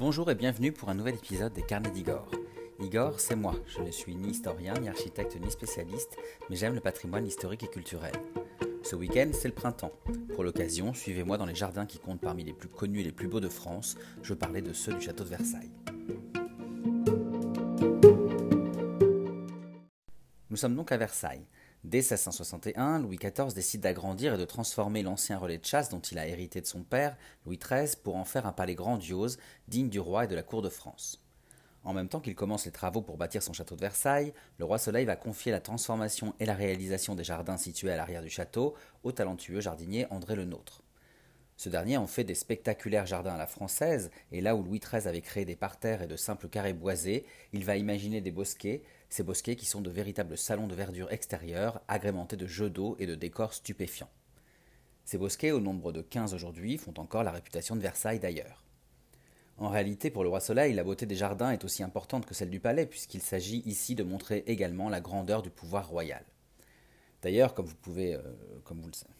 Bonjour et bienvenue pour un nouvel épisode des Carnets d'Igor. Igor, c'est moi. Je ne suis ni historien, ni architecte, ni spécialiste, mais j'aime le patrimoine historique et culturel. Ce week-end, c'est le printemps. Pour l'occasion, suivez-moi dans les jardins qui comptent parmi les plus connus et les plus beaux de France. Je parlais de ceux du château de Versailles. Nous sommes donc à Versailles. Dès 1661, Louis XIV décide d'agrandir et de transformer l'ancien relais de chasse dont il a hérité de son père, Louis XIII, pour en faire un palais grandiose, digne du roi et de la cour de France. En même temps qu'il commence les travaux pour bâtir son château de Versailles, le roi Soleil va confier la transformation et la réalisation des jardins situés à l'arrière du château au talentueux jardinier André Le Nôtre. Ce dernier en fait des spectaculaires jardins à la française, et là où Louis XIII avait créé des parterres et de simples carrés boisés, il va imaginer des bosquets, ces bosquets qui sont de véritables salons de verdure extérieurs, agrémentés de jeux d'eau et de décors stupéfiants. Ces bosquets, au nombre de 15 aujourd'hui, font encore la réputation de Versailles d'ailleurs. En réalité, pour le roi Soleil, la beauté des jardins est aussi importante que celle du palais, puisqu'il s'agit ici de montrer également la grandeur du pouvoir royal. D'ailleurs, comme vous pouvez, euh, comme vous le savez.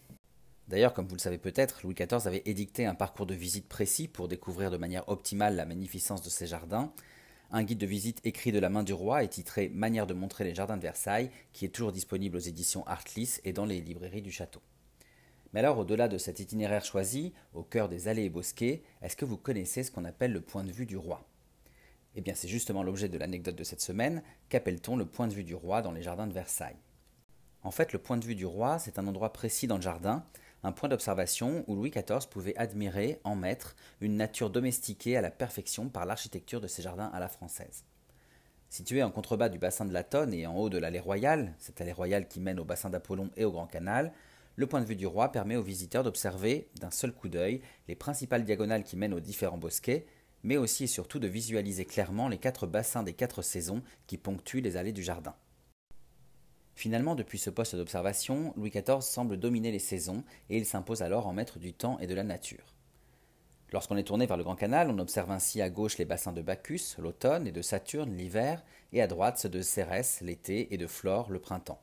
D'ailleurs, comme vous le savez peut-être, Louis XIV avait édicté un parcours de visite précis pour découvrir de manière optimale la magnificence de ces jardins, un guide de visite écrit de la main du roi et titré Manière de montrer les jardins de Versailles, qui est toujours disponible aux éditions Artlis et dans les librairies du château. Mais alors, au-delà de cet itinéraire choisi, au cœur des allées et bosquets, est-ce que vous connaissez ce qu'on appelle le point de vue du roi? Eh bien, c'est justement l'objet de l'anecdote de cette semaine. Qu'appelle-t-on le point de vue du roi dans les jardins de Versailles? En fait, le point de vue du roi, c'est un endroit précis dans le jardin, un point d'observation où Louis XIV pouvait admirer, en maître, une nature domestiquée à la perfection par l'architecture de ses jardins à la française. Situé en contrebas du bassin de la Tonne et en haut de l'allée royale, cette allée royale qui mène au bassin d'Apollon et au Grand Canal, le point de vue du roi permet aux visiteurs d'observer, d'un seul coup d'œil, les principales diagonales qui mènent aux différents bosquets, mais aussi et surtout de visualiser clairement les quatre bassins des quatre saisons qui ponctuent les allées du jardin. Finalement, depuis ce poste d'observation, Louis XIV semble dominer les saisons et il s'impose alors en maître du temps et de la nature. Lorsqu'on est tourné vers le Grand Canal, on observe ainsi à gauche les bassins de Bacchus, l'automne, et de Saturne, l'hiver, et à droite ceux de Cérès, l'été, et de Flore, le printemps.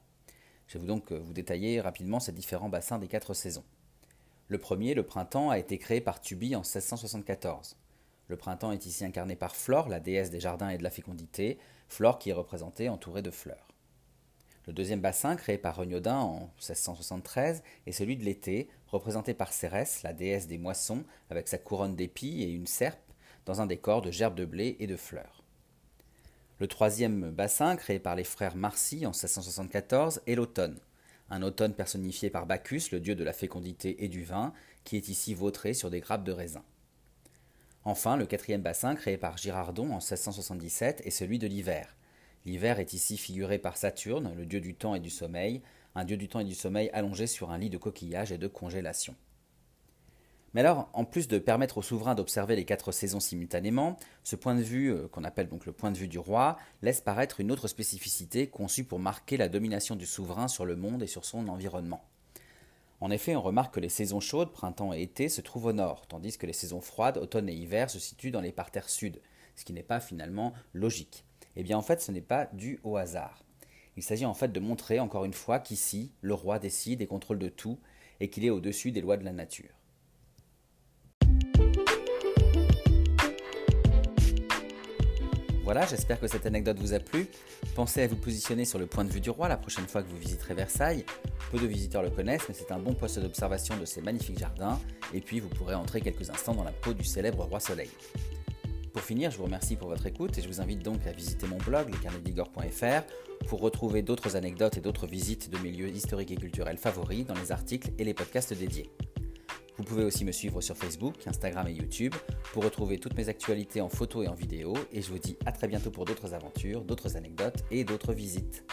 Je vais donc vous détailler rapidement ces différents bassins des quatre saisons. Le premier, le printemps, a été créé par Tubi en 1674. Le printemps est ici incarné par Flore, la déesse des jardins et de la fécondité, Flore qui est représentée entourée de fleurs. Le deuxième bassin, créé par Regnaudin en 1673, est celui de l'été, représenté par Cérès, la déesse des moissons, avec sa couronne d'épis et une serpe, dans un décor de gerbes de blé et de fleurs. Le troisième bassin, créé par les frères Marcy en 1674, est l'automne. Un automne personnifié par Bacchus, le dieu de la fécondité et du vin, qui est ici vautré sur des grappes de raisin. Enfin, le quatrième bassin, créé par Girardon en 1677, est celui de l'hiver. L'hiver est ici figuré par Saturne, le dieu du temps et du sommeil, un dieu du temps et du sommeil allongé sur un lit de coquillages et de congélation. Mais alors, en plus de permettre au souverain d'observer les quatre saisons simultanément, ce point de vue, euh, qu'on appelle donc le point de vue du roi, laisse paraître une autre spécificité conçue pour marquer la domination du souverain sur le monde et sur son environnement. En effet, on remarque que les saisons chaudes, printemps et été, se trouvent au nord, tandis que les saisons froides, automne et hiver, se situent dans les parterres sud, ce qui n'est pas finalement logique. Eh bien en fait ce n'est pas dû au hasard. Il s'agit en fait de montrer encore une fois qu'ici, le roi décide et contrôle de tout, et qu'il est au-dessus des lois de la nature. Voilà, j'espère que cette anecdote vous a plu. Pensez à vous positionner sur le point de vue du roi la prochaine fois que vous visiterez Versailles. Peu de visiteurs le connaissent, mais c'est un bon poste d'observation de ces magnifiques jardins, et puis vous pourrez entrer quelques instants dans la peau du célèbre roi Soleil. Pour finir, je vous remercie pour votre écoute et je vous invite donc à visiter mon blog lescarnedigor.fr pour retrouver d'autres anecdotes et d'autres visites de milieux historiques et culturels favoris dans les articles et les podcasts dédiés. Vous pouvez aussi me suivre sur Facebook, Instagram et YouTube pour retrouver toutes mes actualités en photo et en vidéo et je vous dis à très bientôt pour d'autres aventures, d'autres anecdotes et d'autres visites.